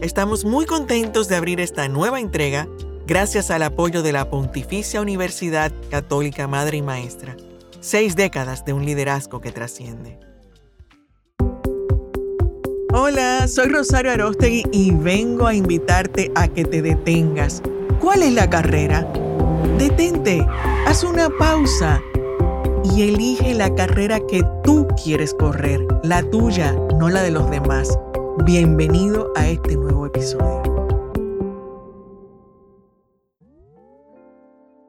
Estamos muy contentos de abrir esta nueva entrega gracias al apoyo de la Pontificia Universidad Católica Madre y Maestra. Seis décadas de un liderazgo que trasciende. Hola, soy Rosario Arostegui y vengo a invitarte a que te detengas. ¿Cuál es la carrera? Detente, haz una pausa y elige la carrera que tú quieres correr, la tuya, no la de los demás. Bienvenido a este nuevo episodio.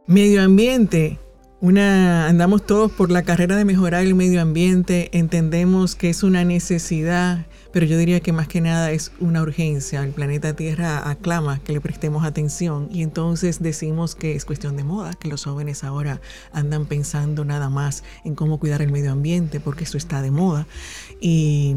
Medio ambiente. Una, andamos todos por la carrera de mejorar el medio ambiente, entendemos que es una necesidad, pero yo diría que más que nada es una urgencia. El planeta Tierra aclama que le prestemos atención y entonces decimos que es cuestión de moda, que los jóvenes ahora andan pensando nada más en cómo cuidar el medio ambiente porque eso está de moda. Y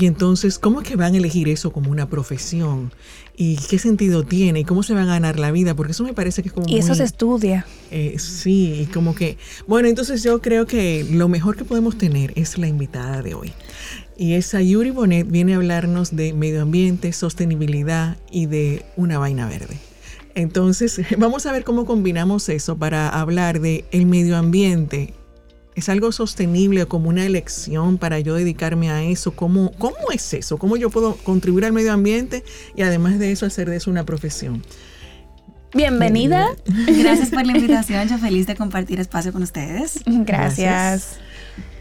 y entonces, ¿cómo es que van a elegir eso como una profesión? ¿Y qué sentido tiene? ¿Y cómo se van a ganar la vida? Porque eso me parece que es como... Y eso se estudia. Eh, sí, y como que... Bueno, entonces yo creo que lo mejor que podemos tener es la invitada de hoy. Y esa Yuri Bonet viene a hablarnos de medio ambiente, sostenibilidad y de una vaina verde. Entonces, vamos a ver cómo combinamos eso para hablar de el medio ambiente ¿Es algo sostenible como una elección para yo dedicarme a eso? ¿Cómo, ¿Cómo es eso? ¿Cómo yo puedo contribuir al medio ambiente y además de eso hacer de eso una profesión? Bienvenida. Gracias por la invitación. Yo feliz de compartir espacio con ustedes. Gracias.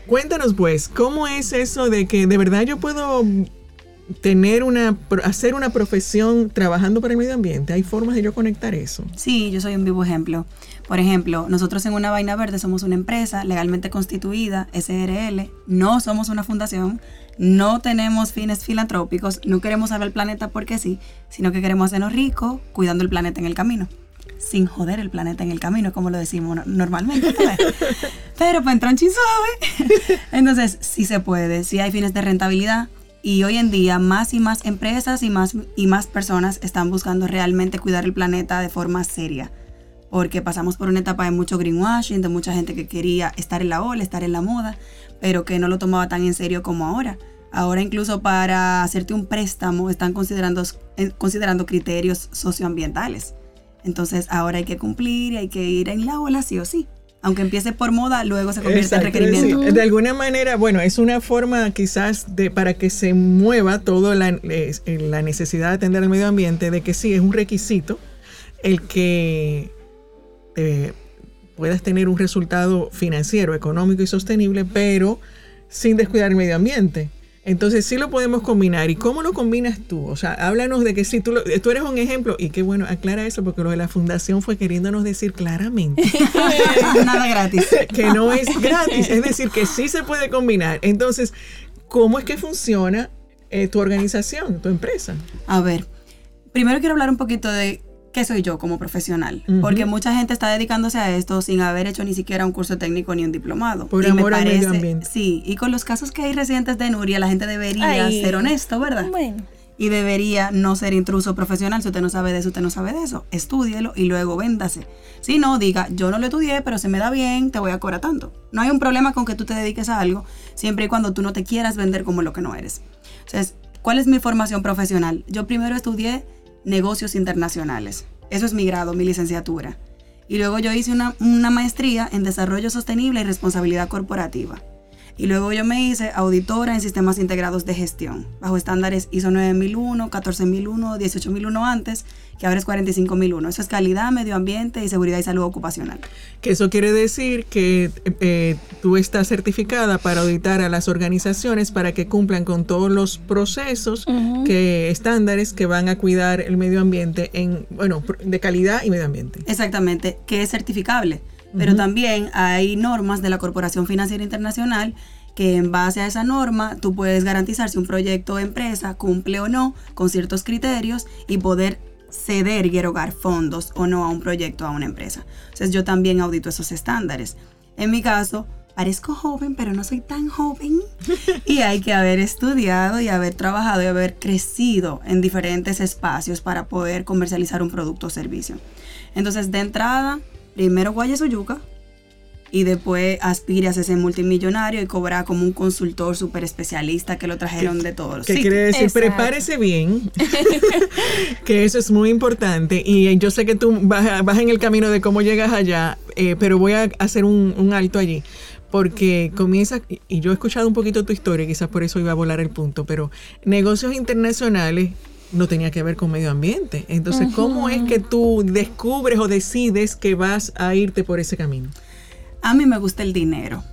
Cuéntanos pues, ¿cómo es eso de que de verdad yo puedo tener una, hacer una profesión trabajando para el medio ambiente? ¿Hay formas de yo conectar eso? Sí, yo soy un vivo ejemplo. Por ejemplo, nosotros en Una Vaina Verde somos una empresa legalmente constituida, SRL, no somos una fundación, no tenemos fines filantrópicos, no queremos salvar el planeta porque sí, sino que queremos hacernos ricos cuidando el planeta en el camino. Sin joder el planeta en el camino, como lo decimos normalmente. Pero pues entra un suave. Entonces, sí se puede, sí hay fines de rentabilidad, y hoy en día más y más empresas y más y más personas están buscando realmente cuidar el planeta de forma seria. Porque pasamos por una etapa de mucho greenwashing, de mucha gente que quería estar en la ola, estar en la moda, pero que no lo tomaba tan en serio como ahora. Ahora incluso para hacerte un préstamo están considerando, eh, considerando criterios socioambientales. Entonces ahora hay que cumplir y hay que ir en la ola sí o sí aunque empiece por moda, luego se convierte en requerimiento. de alguna manera, bueno, es una forma quizás de para que se mueva toda la, la, necesidad de atender al medio ambiente, de que sí es un requisito el que eh, puedas tener un resultado financiero, económico y sostenible, pero sin descuidar el medio ambiente. Entonces sí lo podemos combinar. ¿Y cómo lo combinas tú? O sea, háblanos de que si tú, tú eres un ejemplo, y qué bueno, aclara eso, porque lo de la fundación fue queriéndonos decir claramente. Nada gratis. Que no es gratis, es decir, que sí se puede combinar. Entonces, ¿cómo es que funciona eh, tu organización, tu empresa? A ver, primero quiero hablar un poquito de qué soy yo como profesional. Porque mucha gente está dedicándose a esto sin haber hecho ni siquiera un curso técnico ni un diplomado. Por amor al medio ambiente. Sí, y con los casos que hay recientes de Nuria, la gente debería ser honesto, ¿verdad? Bueno. Y debería no ser intruso profesional. Si usted no sabe de eso, usted no sabe de eso. Estúdielo y luego véndase. Si no, diga, yo no lo estudié, pero se me da bien, te voy a cobrar tanto. No hay un problema con que tú te dediques a algo, siempre y cuando tú no te quieras vender como lo que no eres. Entonces, ¿cuál es mi formación profesional? Yo primero estudié negocios internacionales. Eso es mi grado, mi licenciatura. Y luego yo hice una, una maestría en desarrollo sostenible y responsabilidad corporativa. Y luego yo me hice auditora en sistemas integrados de gestión, bajo estándares ISO 9001, 14001, 18001 antes, que ahora es 45001. Eso es calidad, medio ambiente y seguridad y salud ocupacional. Que eso quiere decir que eh, tú estás certificada para auditar a las organizaciones para que cumplan con todos los procesos, que estándares que van a cuidar el medio ambiente en, bueno, de calidad y medio ambiente. Exactamente, que es certificable pero también hay normas de la Corporación Financiera Internacional que en base a esa norma tú puedes garantizar si un proyecto o empresa cumple o no con ciertos criterios y poder ceder y erogar fondos o no a un proyecto a una empresa. Entonces yo también audito esos estándares. En mi caso, parezco joven, pero no soy tan joven. Y hay que haber estudiado y haber trabajado y haber crecido en diferentes espacios para poder comercializar un producto o servicio. Entonces, de entrada, primero guayas o yuca, y después aspire a ser multimillonario y cobrar como un consultor súper especialista que lo trajeron de todos los ¿Qué quiere decir? Exacto. Prepárese bien, que eso es muy importante. Y yo sé que tú vas, vas en el camino de cómo llegas allá, eh, pero voy a hacer un, un alto allí. Porque comienza, y yo he escuchado un poquito tu historia, quizás por eso iba a volar el punto, pero negocios internacionales no tenía que ver con medio ambiente. Entonces, ¿cómo es que tú descubres o decides que vas a irte por ese camino? A mí me gusta el dinero.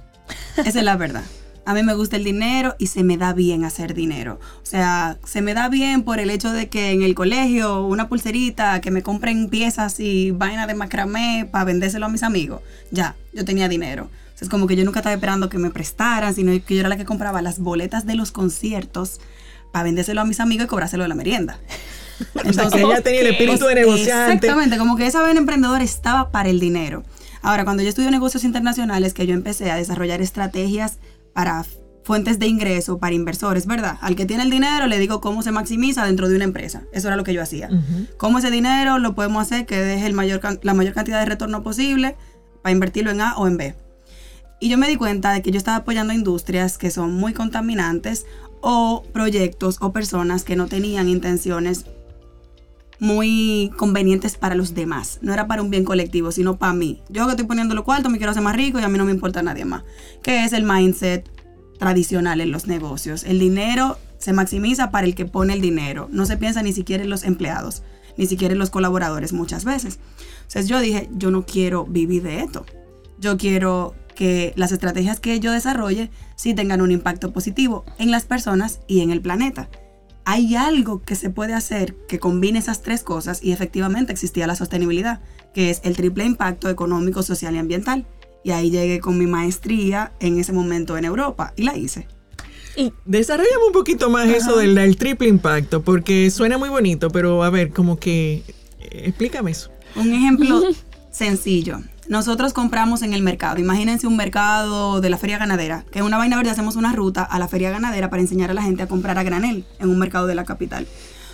Esa es la verdad. A mí me gusta el dinero y se me da bien hacer dinero. O sea, se me da bien por el hecho de que en el colegio una pulserita, que me compren piezas y vaina de macramé para vendérselo a mis amigos. Ya, yo tenía dinero. O sea, es como que yo nunca estaba esperando que me prestaran, sino que yo era la que compraba las boletas de los conciertos para vendérselo a mis amigos y cobrárselo de la merienda. o sea, que ella tenía el espíritu de negociante. Exactamente, como que esa vena emprendedora estaba para el dinero. Ahora, cuando yo estudio negocios internacionales, que yo empecé a desarrollar estrategias para fuentes de ingreso para inversores, ¿verdad? Al que tiene el dinero le digo cómo se maximiza dentro de una empresa. Eso era lo que yo hacía. Cómo ese dinero lo podemos hacer que deje el mayor, can- la mayor cantidad de retorno posible para invertirlo en A o en B. Y yo me di cuenta de que yo estaba apoyando industrias que son muy contaminantes o proyectos o personas que no tenían intenciones muy convenientes para los demás. No era para un bien colectivo, sino para mí. Yo que estoy poniendo lo cuarto, me quiero hacer más rico y a mí no me importa nadie más. Que es el mindset tradicional en los negocios. El dinero se maximiza para el que pone el dinero. No se piensa ni siquiera en los empleados, ni siquiera en los colaboradores muchas veces. Entonces yo dije, yo no quiero vivir de esto. Yo quiero que las estrategias que yo desarrolle sí tengan un impacto positivo en las personas y en el planeta hay algo que se puede hacer que combine esas tres cosas y efectivamente existía la sostenibilidad, que es el triple impacto económico, social y ambiental. Y ahí llegué con mi maestría en ese momento en Europa y la hice. Y Desarrollame un poquito más eso del, del triple impacto, porque suena muy bonito, pero a ver, como que eh, explícame eso. Un ejemplo sencillo. Nosotros compramos en el mercado. Imagínense un mercado de la feria ganadera, que en una vaina verde hacemos una ruta a la feria ganadera para enseñar a la gente a comprar a granel en un mercado de la capital.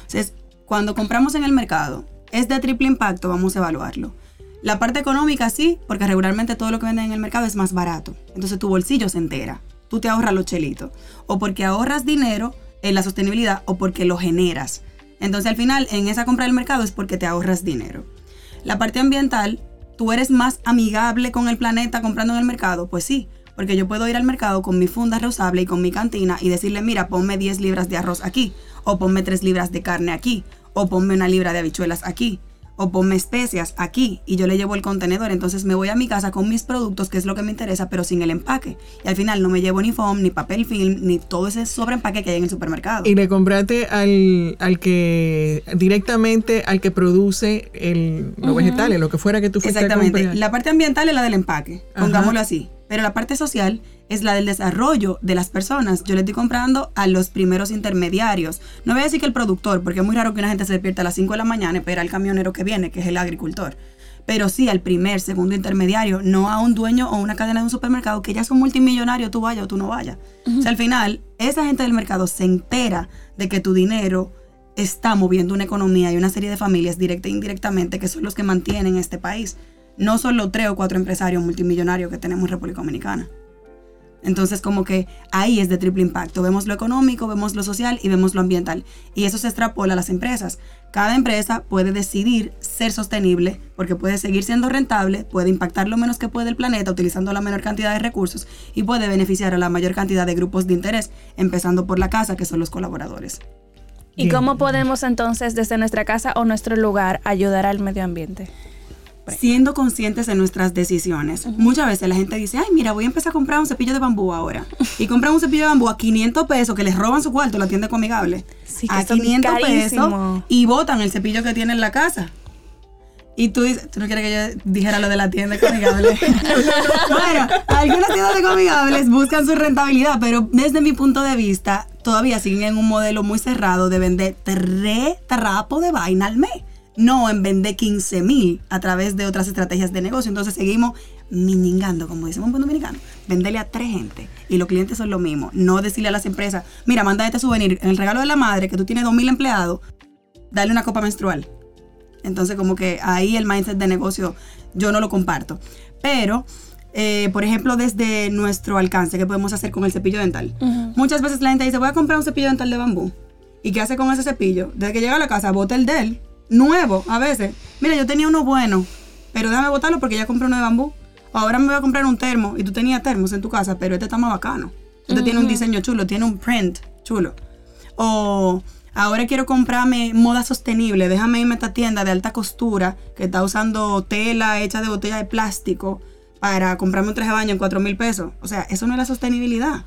Entonces, cuando compramos en el mercado, es de triple impacto, vamos a evaluarlo. La parte económica sí, porque regularmente todo lo que venden en el mercado es más barato. Entonces tu bolsillo se entera. Tú te ahorras los chelitos. O porque ahorras dinero en la sostenibilidad o porque lo generas. Entonces al final en esa compra del mercado es porque te ahorras dinero. La parte ambiental, ¿tú eres más amigable con el planeta comprando en el mercado? Pues sí, porque yo puedo ir al mercado con mi funda reusable y con mi cantina y decirle, mira, ponme 10 libras de arroz aquí, o ponme 3 libras de carne aquí, o ponme una libra de habichuelas aquí, o ponme especias aquí, y yo le llevo el contenedor. Entonces me voy a mi casa con mis productos, que es lo que me interesa, pero sin el empaque. Y al final no me llevo ni foam, ni papel film, ni todo ese sobreempaque que hay en el supermercado. Y le compraste al, al que directamente al que produce el, los vegetales, lo que fuera que tú fuiste a Exactamente. comprar. La parte ambiental es la del empaque, Ajá. pongámoslo así. Pero la parte social es la del desarrollo de las personas. Yo le estoy comprando a los primeros intermediarios. No voy a decir que el productor, porque es muy raro que una gente se despierta a las 5 de la mañana y espera al camionero que viene, que es el agricultor. Pero sí al primer, segundo intermediario, no a un dueño o una cadena de un supermercado que ya son multimillonarios, tú vayas o tú no vayas. O sea, al final, esa gente del mercado se entera de que tu dinero está moviendo una economía y una serie de familias directa e indirectamente que son los que mantienen este país. No son los tres o cuatro empresarios multimillonarios que tenemos en República Dominicana. Entonces, como que ahí es de triple impacto. Vemos lo económico, vemos lo social y vemos lo ambiental. Y eso se extrapola a las empresas. Cada empresa puede decidir ser sostenible porque puede seguir siendo rentable, puede impactar lo menos que puede el planeta utilizando la menor cantidad de recursos y puede beneficiar a la mayor cantidad de grupos de interés, empezando por la casa, que son los colaboradores. ¿Y cómo podemos entonces desde nuestra casa o nuestro lugar ayudar al medio ambiente? Siendo conscientes de nuestras decisiones. Muchas veces la gente dice, ay, mira, voy a empezar a comprar un cepillo de bambú ahora. Y compran un cepillo de bambú a 500 pesos que les roban su cuarto, la tienda Comigable. Sí, que a son 500 pesos y botan el cepillo que tiene en la casa. Y tú dices, tú no quieres que yo dijera lo de la tienda Comigable. bueno, algunas tiendas de Comigables buscan su rentabilidad, pero desde mi punto de vista, todavía siguen en un modelo muy cerrado de vender tres trapos de vaina al mes no en vender 15 mil a través de otras estrategias de negocio. Entonces seguimos miningando, como decimos en buen dominicano, venderle a tres gente y los clientes son lo mismo. No decirle a las empresas, mira, manda este souvenir en el regalo de la madre que tú tienes dos mil empleados, dale una copa menstrual. Entonces como que ahí el mindset de negocio yo no lo comparto. Pero eh, por ejemplo, desde nuestro alcance, ¿qué podemos hacer con el cepillo dental? Muchas veces la gente dice, voy a comprar un cepillo dental de bambú. ¿Y qué hace con ese cepillo? Desde que llega a la casa, bota el de él, nuevo, a veces. Mira, yo tenía uno bueno, pero déjame botarlo porque ya compré uno de bambú. Ahora me voy a comprar un termo, y tú tenías termos en tu casa, pero este está más bacano. Este tiene un diseño chulo, tiene un print chulo. O ahora quiero comprarme moda sostenible, déjame irme a esta tienda de alta costura que está usando tela hecha de botella de plástico para comprarme un traje de baño en 4 mil pesos. O sea, eso no es la sostenibilidad.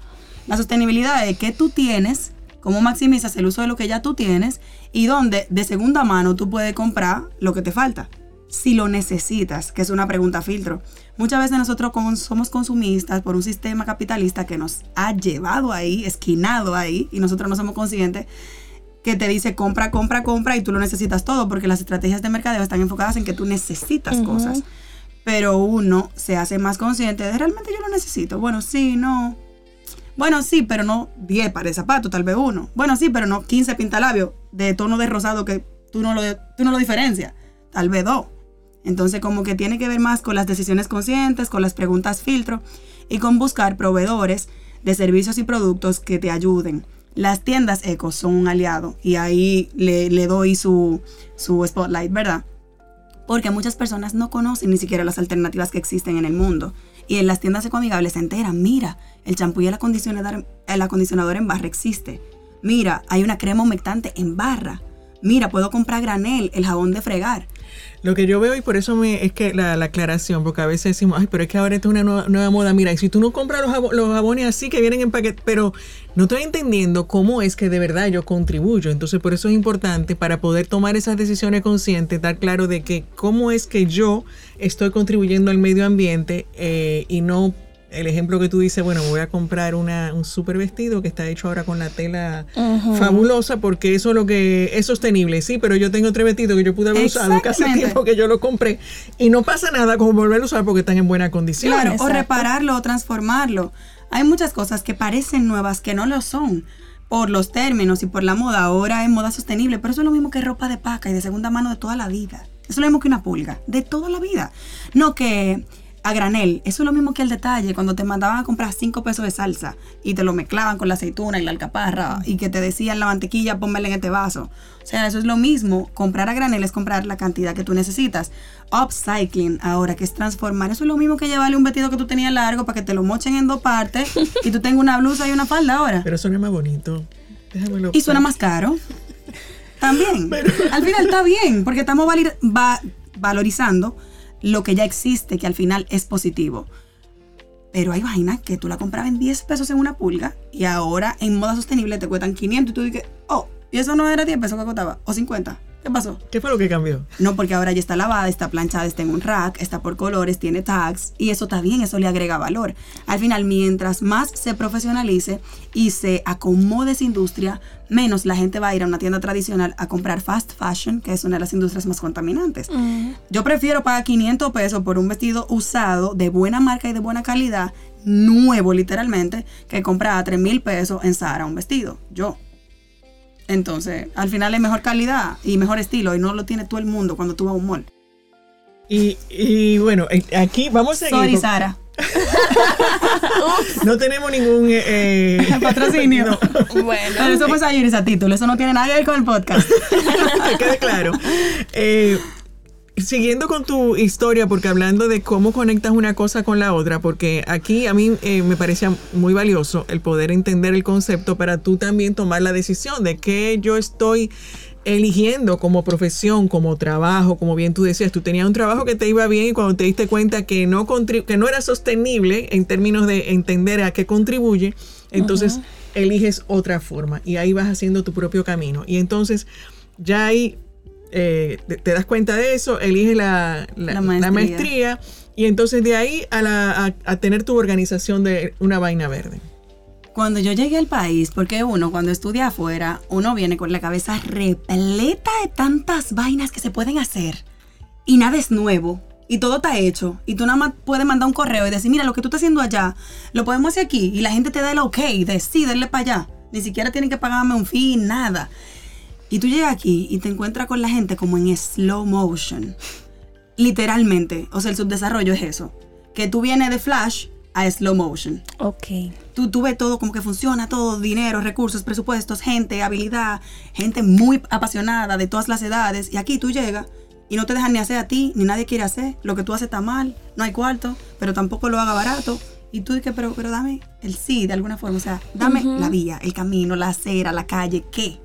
La sostenibilidad es que tú tienes, cómo maximizas el uso de lo que ya tú tienes y dónde de segunda mano tú puedes comprar lo que te falta. Si lo necesitas, que es una pregunta filtro. Muchas veces nosotros somos consumistas por un sistema capitalista que nos ha llevado ahí, esquinado ahí, y nosotros no somos conscientes que te dice compra, compra, compra y tú lo necesitas todo, porque las estrategias de mercadeo están enfocadas en que tú necesitas cosas pero uno se hace más consciente de realmente yo lo necesito. Bueno, sí, no. Bueno, sí, pero no 10 pares de zapatos, tal vez uno. Bueno, sí, pero no 15 pintalabios de tono de rosado que tú no lo, tú no lo diferencias. Tal vez dos. Entonces, como que tiene que ver más con las decisiones conscientes, con las preguntas filtro y con buscar proveedores de servicios y productos que te ayuden. Las tiendas eco son un aliado y ahí le, le doy su, su spotlight, ¿verdad? porque muchas personas no conocen ni siquiera las alternativas que existen en el mundo. Y en las tiendas ecoamigables se enteran, mira, el champú y el acondicionador, en barra existe. Mira, hay una crema humectante en barra. Mira, puedo comprar granel, el jabón de fregar. Lo que yo veo y por eso me, es que la, aclaración, porque a veces decimos, ay, pero es que ahora esto es una nueva, moda. Mira, y si tú no compras los, jabones así que vienen en paquete, pero no estoy entendiendo cómo es que de verdad yo contribuyo. Entonces, por eso es importante para poder tomar esas decisiones conscientes, dar claro de que cómo es que yo estoy contribuyendo al medio ambiente eh, y no el ejemplo que tú dices, bueno, voy a comprar una, un super vestido que está hecho ahora con la tela fabulosa porque eso es lo que es sostenible, sí, pero yo tengo otro vestido que yo pude haber usado casi tiempo que yo lo compré y no pasa nada con volverlo a usar porque están en buena condición. Claro, o repararlo o transformarlo. Hay muchas cosas que parecen nuevas que no lo son por los términos y por la moda. Ahora es moda sostenible, pero eso es lo mismo que ropa de paca y de segunda mano de toda la vida. Eso es lo mismo que una pulga, de toda la vida. No que a granel. Eso es lo mismo que el detalle, cuando te mandaban a comprar 5 pesos de salsa y te lo mezclaban con la aceituna y la alcaparra y que te decían la mantequilla, pónmela en este vaso. O sea, eso es lo mismo. Comprar a granel es comprar la cantidad que tú necesitas. Upcycling, ahora que es transformar, eso es lo mismo que llevarle un vestido que tú tenías largo para que te lo mochen en dos partes y tú tengas una blusa y una falda ahora. Pero suena más bonito. Déjamelo. Y suena más caro. También. Al final está bien, porque estamos valorizando lo que ya existe, que al final es positivo. Pero hay vainas que tú la comprabas en 10 pesos en una pulga y ahora en moda sostenible te cuestan 500 y tú dices, oh, y eso no era 10 pesos que costaba, o 50. ¿Qué pasó? ¿Qué fue lo que cambió? No, porque ahora ya está lavada, está planchada, está en un rack, está por colores, tiene tags y eso está bien, eso le agrega valor. Al final, mientras más se profesionalice y se acomode esa industria, menos la gente va a ir a una tienda tradicional a comprar fast fashion, que es una de las industrias más contaminantes. Yo prefiero pagar 500 pesos por un vestido usado de buena marca y de buena calidad, nuevo literalmente, que comprar a 3 mil pesos en Zara un vestido. Yo. Entonces, al final es mejor calidad y mejor estilo y no lo tiene todo el mundo cuando tú vas a un mall. Y, bueno, eh, aquí vamos a seguir. Sorry, Sara. no tenemos ningún eh, eh patrocinio. Bueno. Pero eso fue ese título, eso no tiene nada que ver con el podcast. que quede claro. Eh, siguiendo con tu historia, porque hablando de cómo conectas una cosa con la otra, porque aquí a mí eh, me parecía muy valioso el poder entender el concepto para tú también tomar la decisión de que yo estoy eligiendo como profesión, como trabajo, como bien tú decías, tú tenías un trabajo que te iba bien y cuando te diste cuenta que no, que no era sostenible en términos de entender a qué contribuye, entonces eliges otra forma y ahí vas haciendo tu propio camino. Y entonces ya hay eh, te, das cuenta de eso, eliges la, maestría. y entonces de ahí a, tener tu organización de una vaina verde. Cuando yo llegué al país, porque uno cuando estudia afuera, uno viene con la cabeza repleta de tantas vainas que se pueden hacer y nada es nuevo y todo está hecho y tú nada más puedes mandar un correo y decir, mira, lo que tú estás haciendo allá, lo podemos hacer aquí y la gente te da el ok, de sí, denle para allá. Ni siquiera tienen que pagarme un fee, nada. Y tú llegas aquí y te encuentras con la gente como en slow motion. Literalmente. O sea, el subdesarrollo es eso. que tú vienes de flash a slow motion. Ok. Tú, tú ves todo como que funciona, todo, dinero, recursos, presupuestos, gente, habilidad, gente muy apasionada de todas las edades. Y aquí tú llegas y no te dejan ni hacer a ti, ni nadie quiere hacer. Lo que tú haces está mal, no hay cuarto, pero tampoco lo haga barato. Y tú dices, pero, pero dame el sí de alguna forma. O sea, dame la vía, el camino, la acera, la calle, ¿qué?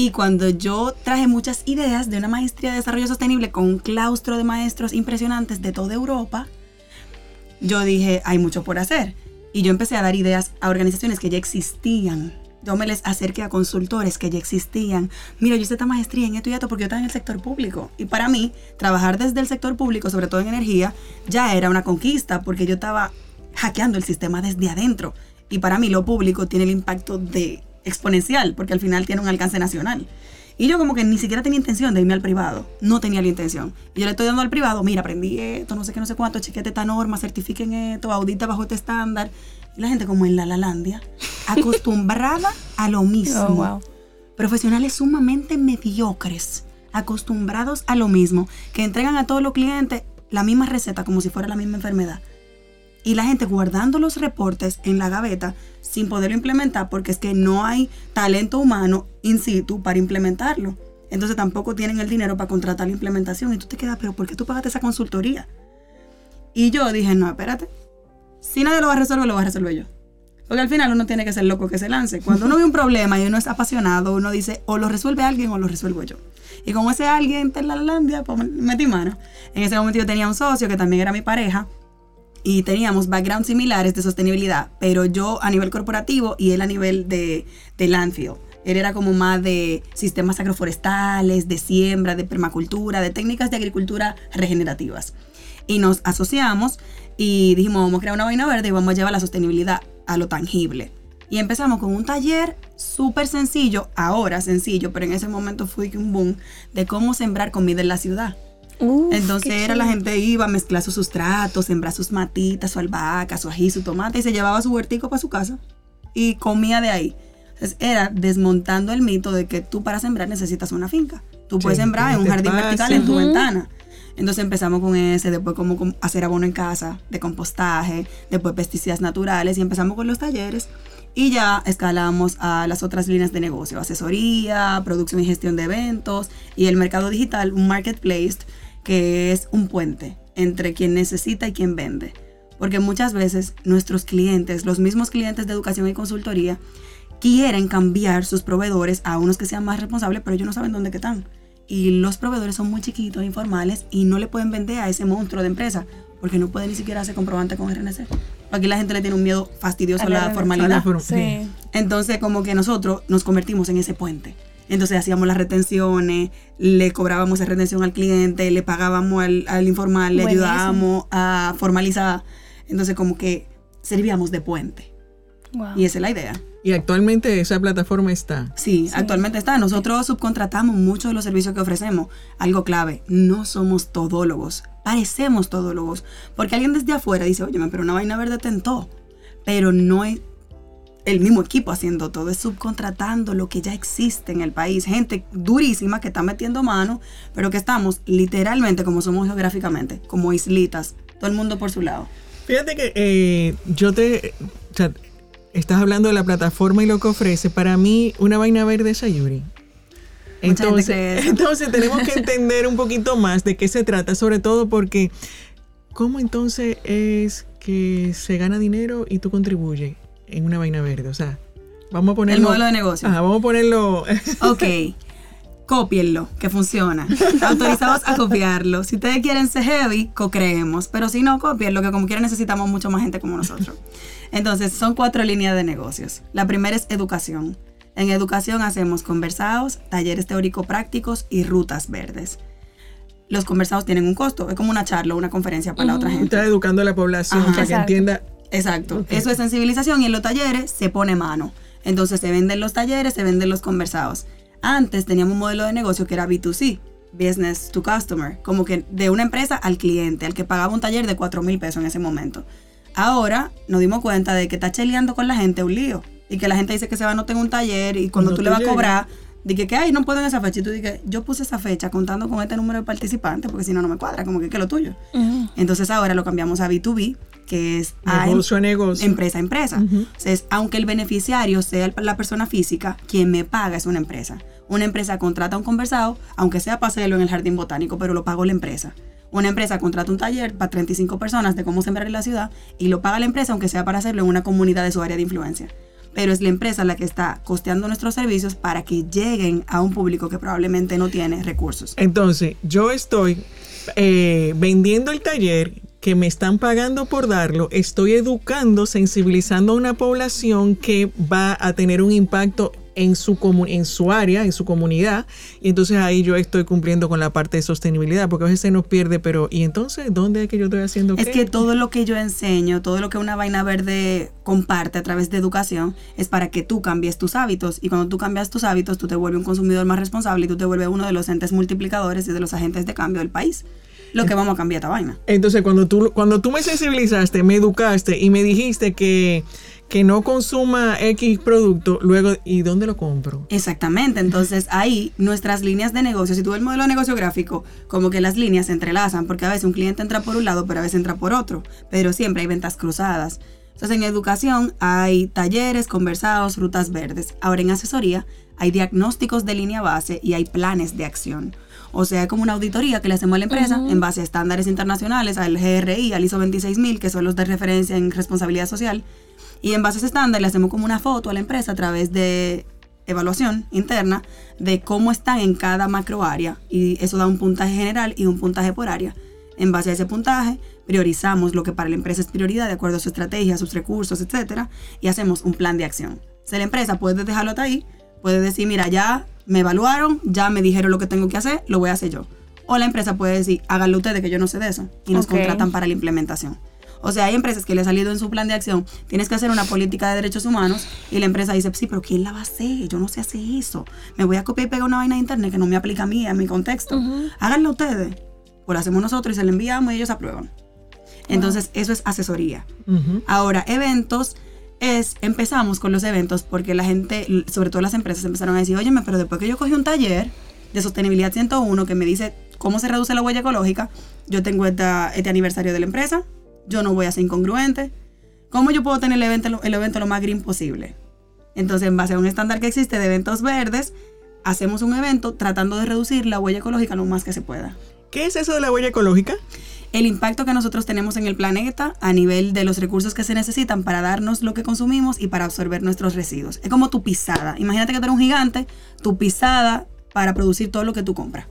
Y cuando yo traje muchas ideas de una maestría de desarrollo sostenible con un claustro de maestros impresionantes de toda Europa, yo dije, hay mucho por hacer. Y yo empecé a dar ideas a organizaciones que ya existían. Yo me les acerqué a consultores que ya existían. Mira, yo hice esta maestría en esto y esto porque yo estaba en el sector público. Y para mí, trabajar desde el sector público, sobre todo en energía, ya era una conquista porque yo estaba hackeando el sistema desde adentro. Y para mí lo público tiene el impacto de exponencial porque al final tiene un alcance nacional. Y yo como que ni siquiera tenía intención de irme al privado. No tenía la intención. Y yo le estoy dando al privado, mira, aprendí esto, no sé qué, no sé cuánto, chequete esta norma, certifiquen esto, audita bajo este estándar. Y la gente como en la Lalandia, acostumbrada a lo mismo. Oh, wow. Profesionales sumamente mediocres, acostumbrados a lo mismo, que entregan a todos los clientes la misma receta como si fuera la misma enfermedad. Y la gente guardando los reportes en la gaveta sin poderlo implementar porque es que no hay talento humano in situ para implementarlo. Entonces tampoco tienen el dinero para contratar la implementación. Y tú te quedas, pero ¿por qué tú pagaste esa consultoría? Y yo dije, no, espérate. Si nadie lo va a resolver, lo va a resolver yo. Porque al final uno tiene que ser loco que se lance. Cuando uno ve un problema y uno es apasionado, uno dice, o lo resuelve alguien o lo resuelvo yo. Y como ese alguien está en la Landia, pues metí mano. En ese momento yo tenía un socio que también era mi pareja y teníamos backgrounds similares de sostenibilidad, pero yo a nivel corporativo y él a nivel de, de landfill. Él era como más de sistemas agroforestales, de siembra, de permacultura, de técnicas de agricultura regenerativas. Y nos asociamos y dijimos, vamos a crear una vaina verde y vamos a llevar la sostenibilidad a lo tangible. Y empezamos con un taller súper sencillo, ahora sencillo, pero en ese momento fue un boom, de cómo sembrar comida en la ciudad. Uf, Entonces era la gente iba a mezclar sus sustratos, sembrar sus matitas, su albahaca, su ají, su tomate y se llevaba su huertico para su casa y comía de ahí. Entonces era desmontando el mito de que tú para sembrar necesitas una finca. Tú puedes Sí, sembrar en un jardín vertical en tu ventana. Entonces empezamos con ese, después como com- hacer abono en casa, de compostaje, después pesticidas naturales y empezamos con los talleres y ya escalamos a las otras líneas de negocio, asesoría, producción y gestión de eventos y el mercado digital, un marketplace que es un puente entre quien necesita y quien vende. Porque muchas veces nuestros clientes, los mismos clientes de educación y consultoría, quieren cambiar sus proveedores a unos que sean más responsables, pero ellos no saben dónde que están. Y los proveedores son muy chiquitos, informales, y no le pueden vender a ese monstruo de empresa, porque no pueden ni siquiera hacer comprobante con RNC. Aquí la gente le tiene un miedo fastidioso a la formalidad. A la Sí. Entonces, como que nosotros nos convertimos en ese puente. Entonces hacíamos las retenciones, le cobrábamos esa retención al cliente, le pagábamos al, al informal, le Buenísimo. ayudábamos a formalizar. Entonces, como que servíamos de puente. Wow. Y esa es la idea. Y actualmente esa plataforma está. Sí, actualmente está. Nosotros subcontratamos muchos de los servicios que ofrecemos. Algo clave, no somos todólogos, parecemos todólogos. Porque alguien desde afuera dice, oye, pero una vaina verde tentó. Pero no es el mismo equipo haciendo todo, es subcontratando lo que ya existe en el país. Gente durísima que está metiendo mano, pero que estamos literalmente como somos geográficamente, como islitas, todo el mundo por su lado. Fíjate que eh, yo te. O sea, estás hablando de la plataforma y lo que ofrece. Para mí, una vaina verde es Ayuri. Mucha Entonces, entonces tenemos que entender un poquito más de qué se trata, sobre todo porque ¿cómo entonces es que se gana dinero y tú contribuyes en una vaina verde? O sea, vamos a ponerlo. modelo de negocio. Ajá, vamos a ponerlo. Ok, cópienlo, que funciona. Autorizados a copiarlo. Si ustedes quieren ser heavy, co-creemos. Pero si no, copienlo, que como quiera necesitamos mucho más gente como nosotros. Entonces, son cuatro líneas de negocios. La primera es educación. En educación hacemos conversados, talleres teórico-prácticos y rutas verdes. Los conversados tienen un costo, es como una charla o una conferencia para la otra gente. Estás educando a la población Ajá. para que entienda. Exacto. Eso es sensibilización y en los talleres se pone mano. Entonces se venden los talleres, se venden los conversados. Antes teníamos un modelo de negocio que era B2C, Business to Customer, como que de una empresa al cliente, al que pagaba un taller de 4 mil pesos en ese momento. Ahora nos dimos cuenta de que está cheleando con la gente un lío y que la gente dice que se va a anotar en un taller y cuando Cuando tú le vas a cobrar Dije que, ay, no puedo en esa fecha. Y tú dije, yo puse esa fecha contando con este número de participantes, porque si no, no me cuadra, como que, ¿qué es lo tuyo? Entonces ahora lo cambiamos a B2B, que es a Negocio a negocio. empresa a empresa. Entonces, aunque el beneficiario sea la persona física, quien me paga es una empresa. Una empresa contrata un conversado, aunque sea para hacerlo en el jardín botánico, pero lo pagó la empresa. Una empresa contrata un taller para 35 personas de cómo sembrar en la ciudad y lo paga la empresa, aunque sea para hacerlo en una comunidad de su área de influencia. Pero es la empresa la que está costeando nuestros servicios para que lleguen a un público que probablemente no tiene recursos. Entonces, yo estoy eh, vendiendo el taller que me están pagando por darlo, estoy educando, sensibilizando a una población que va a tener un impacto en su, en su área, en su comunidad, y entonces ahí yo estoy cumpliendo con la parte de sostenibilidad, porque a veces se nos pierde, pero ¿y entonces dónde es que yo estoy haciendo Es que todo lo que yo enseño, todo lo que una vaina verde comparte a través de educación, es para que tú cambies tus hábitos, y cuando tú cambias tus hábitos, tú te vuelves un consumidor más responsable y tú te vuelves uno de los entes multiplicadores y de los agentes de cambio del país lo que vamos a cambiar esta vaina. Entonces, cuando tú, cuando tú me sensibilizaste, me educaste y me dijiste que, que no consuma X producto, luego, ¿y dónde lo compro? Exactamente, entonces ahí nuestras líneas de negocio, si tú ves el modelo de negocio gráfico, como que las líneas se entrelazan, porque a veces un cliente entra por un lado, pero a veces entra por otro, pero siempre hay ventas cruzadas. Entonces en educación hay talleres, conversados, rutas verdes. Ahora en asesoría hay diagnósticos de línea base y hay planes de acción. O sea, es como una auditoría que le hacemos a la empresa en base a estándares internacionales, al GRI, al ISO 26000, que son los de referencia en responsabilidad social. Y en base a ese estándar le hacemos como una foto a la empresa a través de evaluación interna de cómo están en cada macro área. Y eso da un puntaje general y un puntaje por área. En base a ese puntaje, priorizamos lo que para la empresa es prioridad de acuerdo a su estrategia, sus recursos, etcétera, y hacemos un plan de acción. Si la empresa puede dejarlo hasta ahí, puede decir, mira, ya me evaluaron, ya me dijeron lo que tengo que hacer, lo voy a hacer yo. O la empresa puede decir, háganlo ustedes que yo no sé de eso, y nos contratan para la implementación. O sea, hay empresas que le ha salido en su plan de acción, tienes que hacer una política de derechos humanos y la empresa dice, sí, pero ¿quién la va a hacer? Yo no sé hacer eso. Me voy a copiar y pegar una vaina de internet que no me aplica a mí, a mi contexto. Háganlo ustedes. Pues lo hacemos nosotros y se lo enviamos y ellos aprueban. Entonces, eso es asesoría. Ahora, eventos es, empezamos con los eventos porque la gente, sobre todo las empresas, empezaron a decir, óyeme, pero después que yo cogí un taller de sostenibilidad 101 que me dice cómo se reduce la huella ecológica, yo tengo este aniversario de la empresa, yo no voy a ser incongruente. ¿Cómo yo puedo tener el evento, el evento lo más green posible? Entonces, en base a un estándar que existe de eventos verdes, hacemos un evento tratando de reducir la huella ecológica lo más que se pueda. ¿Qué es eso de la huella ecológica? El impacto que nosotros tenemos en el planeta a nivel de los recursos que se necesitan para darnos lo que consumimos y para absorber nuestros residuos. Es como tu pisada. Imagínate que tú eres un gigante, tu pisada para producir todo lo que tú compras.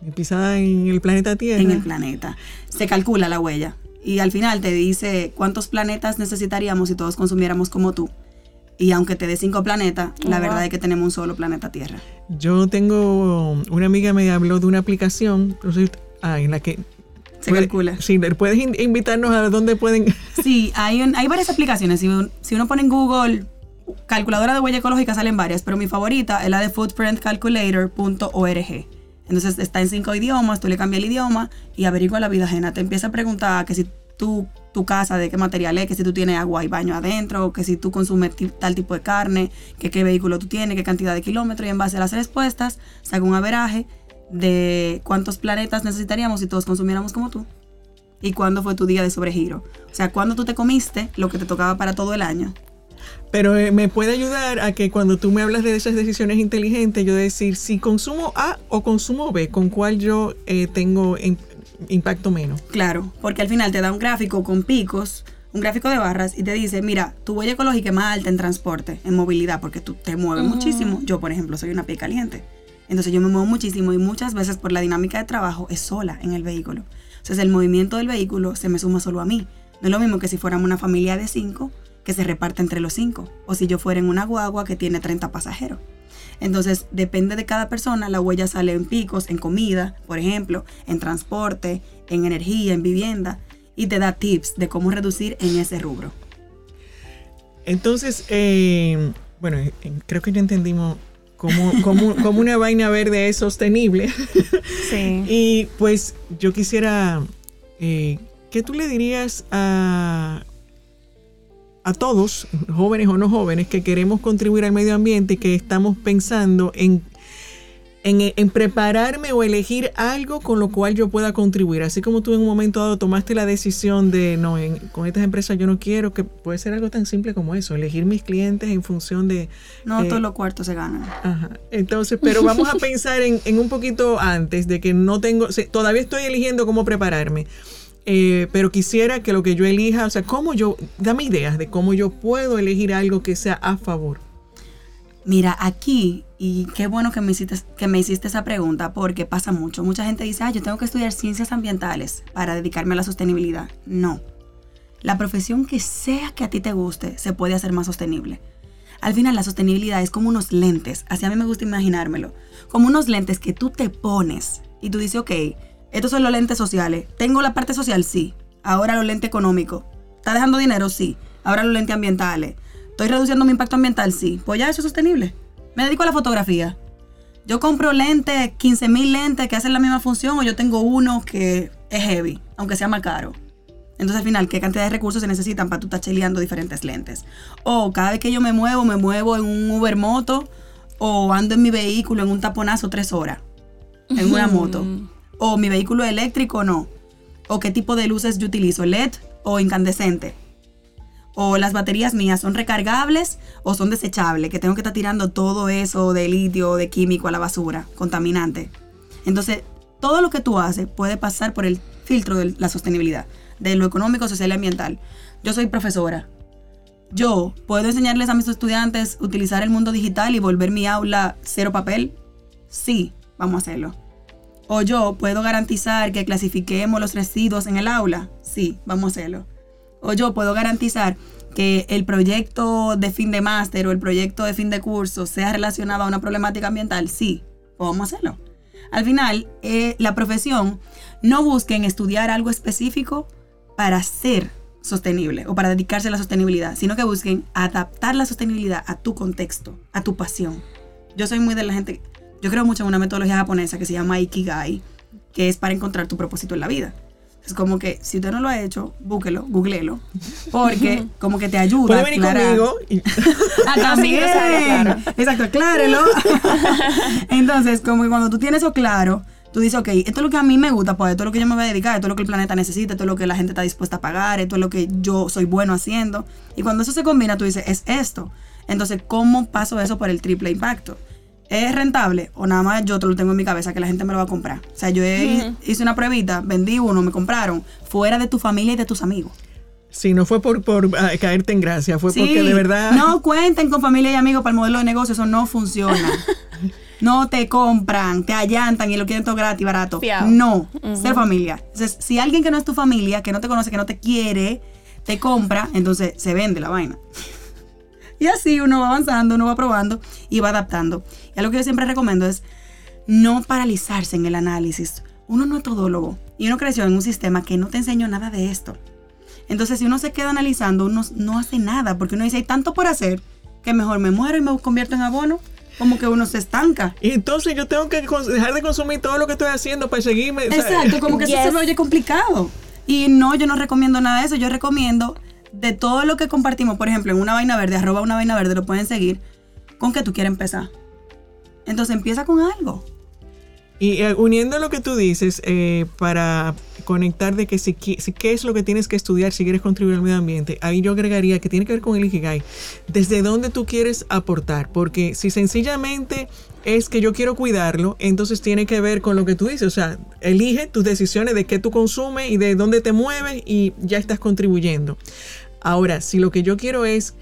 Mi pisada en el planeta Tierra. En el planeta. Se calcula la huella. Y al final te dice cuántos planetas necesitaríamos si todos consumiéramos como tú. Y aunque te dé cinco planetas, la verdad es que tenemos un solo planeta Tierra. Yo tengo, una amiga me habló de una aplicación ah, en la que se calcula. Sí, ¿puedes invitarnos a dónde pueden? Sí, hay, hay varias aplicaciones. Si, si uno pone en Google calculadora de huella ecológica, salen varias, pero mi favorita es la de footprintcalculator.org. Entonces está en cinco idiomas, tú le cambias el idioma y averigua la vida ajena. Te empieza a preguntar que si tú, tu casa de qué material es, que si tú tienes agua y baño adentro, que si tú consumes tal tipo de carne, que qué vehículo tú tienes, qué cantidad de kilómetros. Y en base a las respuestas, saca un averaje de cuántos planetas necesitaríamos si todos consumiéramos como tú. Y cuándo fue tu día de sobregiro. O sea, cuándo tú te comiste lo que te tocaba para todo el año. Pero eh, me puede ayudar a que cuando tú me hablas de esas decisiones inteligentes, yo decir si consumo A o consumo B, con cuál yo eh, tengo impacto menos. Claro, porque al final te da un gráfico con picos, un gráfico de barras y te dice, mira, tu huella ecológica es más alta en transporte, en movilidad, porque tú te mueves muchísimo. Yo, por ejemplo, soy una pie caliente. Entonces yo me muevo muchísimo y muchas veces por la dinámica de trabajo es sola en el vehículo. Entonces el movimiento del vehículo se me suma solo a mí. No es lo mismo que si fuéramos una familia de cinco que se reparte entre los cinco. O si yo fuera en una guagua que tiene 30 pasajeros. Entonces depende de cada persona. La huella sale en picos, en comida, por ejemplo, en transporte, en energía, en vivienda. Y te da tips de cómo reducir en ese rubro. Entonces, eh, bueno, creo que ya entendimos como, como, como una vaina verde es sostenible. Sí. y pues yo quisiera, eh, ¿qué tú le dirías a, a todos, jóvenes o no jóvenes, que queremos contribuir al medio ambiente y que estamos pensando en en, prepararme o elegir algo con lo cual yo pueda contribuir. Así como tú en un momento dado tomaste la decisión de, no, con estas empresas yo no quiero, que puede ser algo tan simple como eso, elegir mis clientes en función de... No, todos los cuartos se ganan. Ajá. Entonces, pero vamos a pensar en, un poquito antes de que no tengo, todavía estoy eligiendo cómo prepararme. Eh, pero quisiera que lo que yo elija, o sea, cómo yo, dame ideas de cómo yo puedo elegir algo que sea a favor. Mira, aquí, y qué bueno que me, hiciste, esa pregunta, porque pasa mucho. Mucha gente dice, ah, yo tengo que estudiar ciencias ambientales para dedicarme a la sostenibilidad. No. La profesión que sea que a ti te guste se puede hacer más sostenible. Al final, la sostenibilidad es como unos lentes, así a mí me gusta imaginármelo, como unos lentes que tú te pones y tú dices, ok, estos son los lentes sociales. ¿Tengo la parte social? Sí. Ahora los lentes económicos. ¿Está dejando dinero? Sí. Ahora los lentes ambientales. ¿Estoy reduciendo mi impacto ambiental? Sí. Pues ya eso es sostenible. Me dedico a la fotografía. Yo compro lentes, 15 mil lentes que hacen la misma función o yo tengo uno que es heavy, aunque sea más caro. Entonces al final, ¿qué cantidad de recursos se necesitan para tú estar cheleando diferentes lentes? O cada vez que yo me muevo, me muevo en un Uber moto o ando en mi vehículo en un taponazo tres horas en una moto. O mi vehículo eléctrico o no. O qué tipo de luces yo utilizo, LED o incandescente o las baterías mías son recargables o son desechables, que tengo que estar tirando todo eso de litio, de químico a la basura, contaminante. Entonces, todo lo que tú haces puede pasar por el filtro de la sostenibilidad, de lo económico, social y ambiental. Yo soy profesora. Yo puedo enseñarles a mis estudiantes utilizar el mundo digital y volver mi aula cero papel. Sí, vamos a hacerlo. O yo puedo garantizar que clasifiquemos los residuos en el aula. Sí, vamos a hacerlo o yo puedo garantizar que el proyecto de fin de máster o el proyecto de fin de curso sea relacionado a una problemática ambiental, sí, podemos hacerlo. Al final, eh, la profesión no busca en estudiar algo específico para ser sostenible o para dedicarse a la sostenibilidad, sino que busquen adaptar la sostenibilidad a tu contexto, a tu pasión. Yo soy muy de la gente, yo creo mucho en una metodología japonesa que se llama Ikigai, que es para encontrar tu propósito en la vida. Es como que si usted no lo ha hecho, búsquelo, googleelo. Porque como que te ayuda. Puede venir conmigo. Y... ah, también. Claro. Exacto, aclárelo. Entonces, como que cuando tú tienes eso claro, tú dices, ok, esto es lo que a mí me gusta, pues esto es lo que yo me voy a dedicar, esto es lo que el planeta necesita, esto es lo que la gente está dispuesta a pagar, esto es lo que yo soy bueno haciendo. Y cuando eso se combina, tú dices, es esto. Entonces, ¿cómo paso eso por el triple impacto? ¿Es rentable o nada más yo te lo tengo en mi cabeza que la gente me lo va a comprar? O sea, yo hice una pruebita, vendí uno, me compraron, fuera de tu familia y de tus amigos. Sí, no fue por, por ah, caerte en gracia, fue porque de verdad... No cuenten con familia y amigos para el modelo de negocio, eso no funciona. no te compran, te allantan y lo quieren todo gratis, barato. No, ser familia. Entonces, si alguien que no es tu familia, que no te conoce, que no te quiere, te compra, entonces se vende la vaina. Y así uno va avanzando, uno va probando y va adaptando. Y algo que yo siempre recomiendo es no paralizarse en el análisis. Uno no es todólogo y uno creció en un sistema que no te enseñó nada de esto. Entonces, si uno se queda analizando, uno no hace nada porque uno dice, hay tanto por hacer que mejor me muero y me convierto en abono. Como que uno se estanca. Y entonces yo tengo que dejar de consumir todo lo que estoy haciendo para seguirme. Exacto, como que eso se me oye complicado. Y no, yo no recomiendo nada de eso. Yo recomiendo de todo lo que compartimos, por ejemplo, en una vaina verde, arroba una vaina verde, lo pueden seguir, con que tú quieres empezar. Entonces empieza con algo. Y eh, uniendo lo que tú dices, eh, para conectar de que si, qué es lo que tienes que estudiar si quieres contribuir al medio ambiente, ahí yo agregaría que tiene que ver con el Ikigai. Desde dónde tú quieres aportar, porque si sencillamente es que yo quiero cuidarlo, entonces tiene que ver con lo que tú dices, o sea, elige tus decisiones de qué tú consumes y de dónde te mueves y ya estás contribuyendo. Ahora, si lo que yo quiero es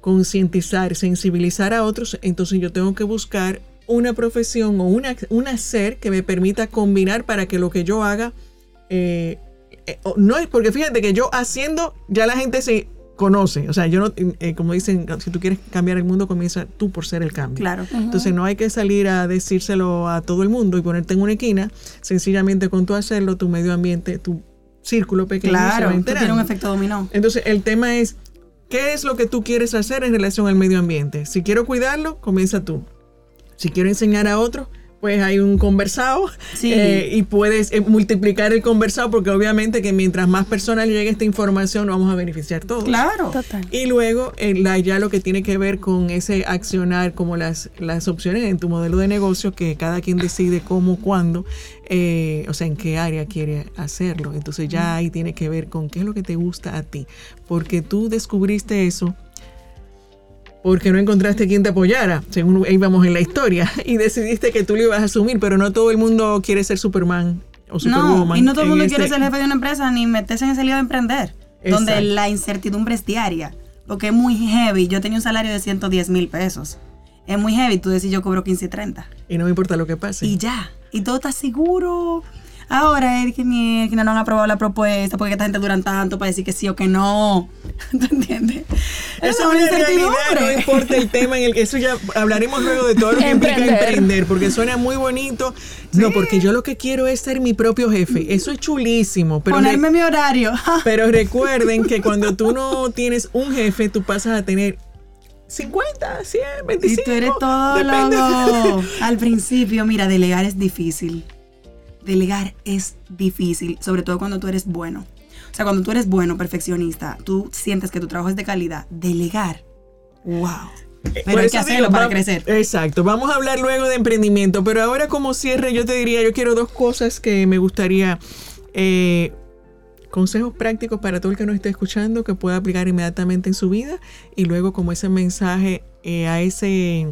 concientizar, sensibilizar a otros, entonces yo tengo que buscar una profesión o una, un hacer que me permita combinar para que lo que yo haga, eh, eh, no es porque fíjate que yo haciendo, ya la gente se conoce, o sea, yo no, eh, como dicen, si tú quieres cambiar el mundo, comienza tú por ser el cambio. Claro. Entonces no hay que salir a decírselo a todo el mundo y ponerte en una esquina, sencillamente con tú hacerlo, tu medio ambiente, tu círculo pequeño. Claro, tiene un efecto dominó. Entonces el tema es, ¿qué es lo que tú quieres hacer en relación al medio ambiente? Si quiero cuidarlo, comienza tú. Si quiero enseñar a otros, pues hay un conversado Sí. eh, y puedes eh, multiplicar el conversado porque obviamente que mientras más personas le llegue esta información vamos a beneficiar todos. Claro. Total. Y luego eh, la- ya lo que tiene que ver con ese accionar como las, las opciones en tu modelo de negocio que cada quien decide cómo, cuándo, eh, o sea, en qué área quiere hacerlo. Entonces ya ahí tiene que ver con qué es lo que te gusta a ti. Porque tú descubriste eso porque no encontraste quien te apoyara, según íbamos en la historia, y decidiste que tú lo ibas a asumir, pero no todo el mundo quiere ser Superman o Superwoman. No, y no todo el mundo este- quiere ser jefe de una empresa ni meterse en ese lío de emprender, donde la incertidumbre es diaria, porque es muy heavy. Yo tenía un salario de 110 mil pesos. Es muy heavy, tú decís yo cobro 15 y 30. Y no me importa lo que pase. Y ya, y todo está seguro. Ahora es que, no han aprobado la propuesta, porque esta gente duran tanto para decir que sí o que no. ¿Tú entiendes? Eso es una realidad, no importa el tema en el que eso ya hablaremos luego de todo lo que implica Emprender. emprender, porque suena muy bonito. No, porque yo lo que quiero es ser mi propio jefe. Eso es chulísimo, pero, Ponerme mi horario. pero recuerden que cuando tú no tienes un jefe, tú pasas a tener 50, 100, Y 25. tú eres todo depende. loco. Al principio, mira, delegar es difícil. Delegar es difícil, sobre todo cuando tú eres bueno. O sea, cuando tú eres bueno, perfeccionista, tú sientes que tu trabajo es de calidad. Delegar, wow. Pero Por hay que hacerlo digo, para crecer. Exacto. Vamos a hablar luego de emprendimiento, pero ahora como cierre yo te diría, yo quiero dos cosas que me gustaría, eh, consejos prácticos para todo el que nos esté escuchando que pueda aplicar inmediatamente en su vida y luego como ese mensaje eh, a ese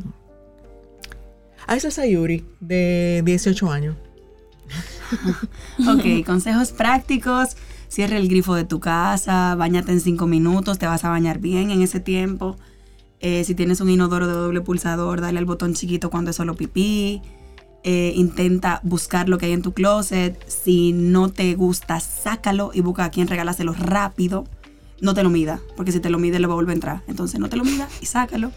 a esa Sayuri de 18 años. Ok, consejos prácticos. Cierra el grifo de tu casa, bañate en cinco minutos, te vas a bañar bien en ese tiempo. Eh, si tienes un inodoro de doble pulsador, dale al botón chiquito cuando es solo pipí. Eh, intenta buscar lo que hay en tu closet. Si no te gusta, sácalo y busca a quien regálaselo rápido. No te lo mida, porque si te lo mide, le va a volver a entrar. Entonces no te lo mida y sácalo.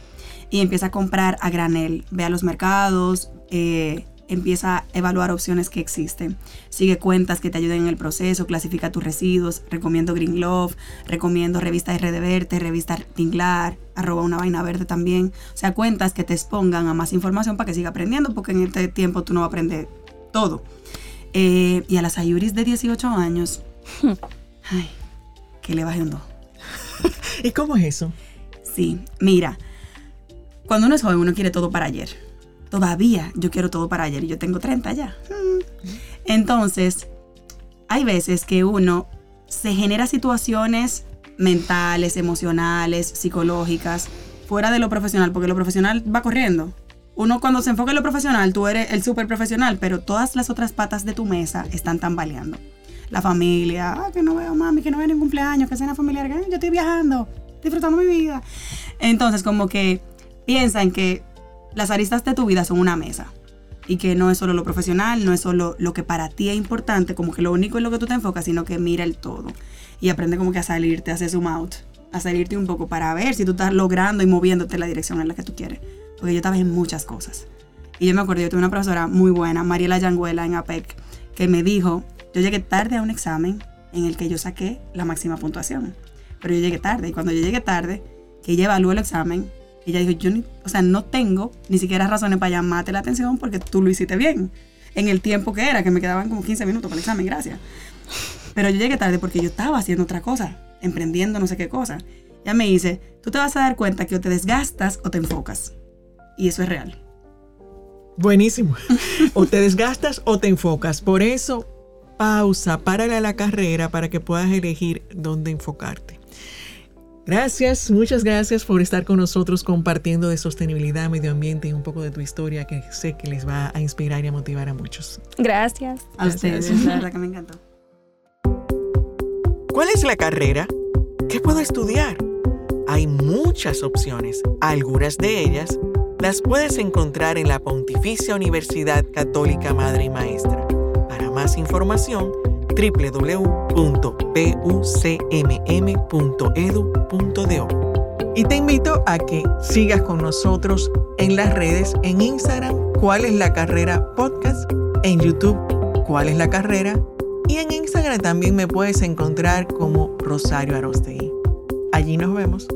Y empieza a comprar a granel. Ve a los mercados, eh, empieza a evaluar opciones que existen. Sigue cuentas que te ayuden en el proceso, clasifica tus residuos. Recomiendo Green Love, recomiendo revista RD Verde, revista Tinglar, arroba una vaina verde también. O sea, cuentas que te expongan a más información para que siga aprendiendo, porque en este tiempo tú no vas a aprender todo. Eh, y a las Ayuris de 18 años, ay, que le baje un 2. ¿Y cómo es eso? Sí, mira, cuando uno es joven uno quiere todo para ayer. Todavía yo quiero todo para ayer y yo tengo 30 ya. Entonces, hay veces que uno se genera situaciones mentales, emocionales, psicológicas, fuera de lo profesional, porque lo profesional va corriendo. Uno cuando se enfoca en lo profesional, tú eres el súper profesional, pero todas las otras patas de tu mesa están tambaleando. La familia, ah, que no veo mami, que no veo ningún cumpleaños, que cena familiar, que yo estoy viajando, disfrutando mi vida. Entonces, como que piensan que las aristas de tu vida son una mesa y que no es solo lo profesional, no es solo lo que para ti es importante, como que lo único en lo que tú te enfocas, sino que mira el todo y aprende como que a salirte, a hacer zoom out, a salirte un poco para ver si tú estás logrando y moviéndote en la dirección en la que tú quieres. Porque yo estaba en muchas cosas. Y yo me acuerdo, yo tuve una profesora muy buena, Mariela Yanguela en APEC, que me dijo, yo llegué tarde a un examen en el que yo saqué la máxima puntuación. Pero yo llegué tarde y cuando yo llegué tarde, que ella evaluó el examen, ella dijo, yo o sea, no tengo ni siquiera razones para llamarte la atención porque tú lo hiciste bien. En el tiempo que era, que me quedaban como 15 minutos para el examen, gracias. Pero yo llegué tarde porque yo estaba haciendo otra cosa, emprendiendo no sé qué cosa. Ya me dice, tú te vas a dar cuenta que o te desgastas o te enfocas. Y eso es real. Buenísimo. O te desgastas o te enfocas. Por eso, pausa, párale a la carrera para que puedas elegir dónde enfocarte. Gracias, muchas gracias por estar con nosotros compartiendo de sostenibilidad, medio ambiente y un poco de tu historia que sé que les va a inspirar y a motivar a muchos. Gracias. A Gracias. ustedes, la verdad que me encantó. ¿Cuál es la carrera? ¿Qué puedo estudiar? Hay muchas opciones. Algunas de ellas las puedes encontrar en la Pontificia Universidad Católica Madre y Maestra. Para más información, www.pucmm.edu.do. Y te invito a que sigas con nosotros en las redes, en Instagram, cuál es la carrera podcast, en YouTube, cuál es la carrera, y en Instagram también me puedes encontrar como Rosario Arostegui. Allí nos vemos.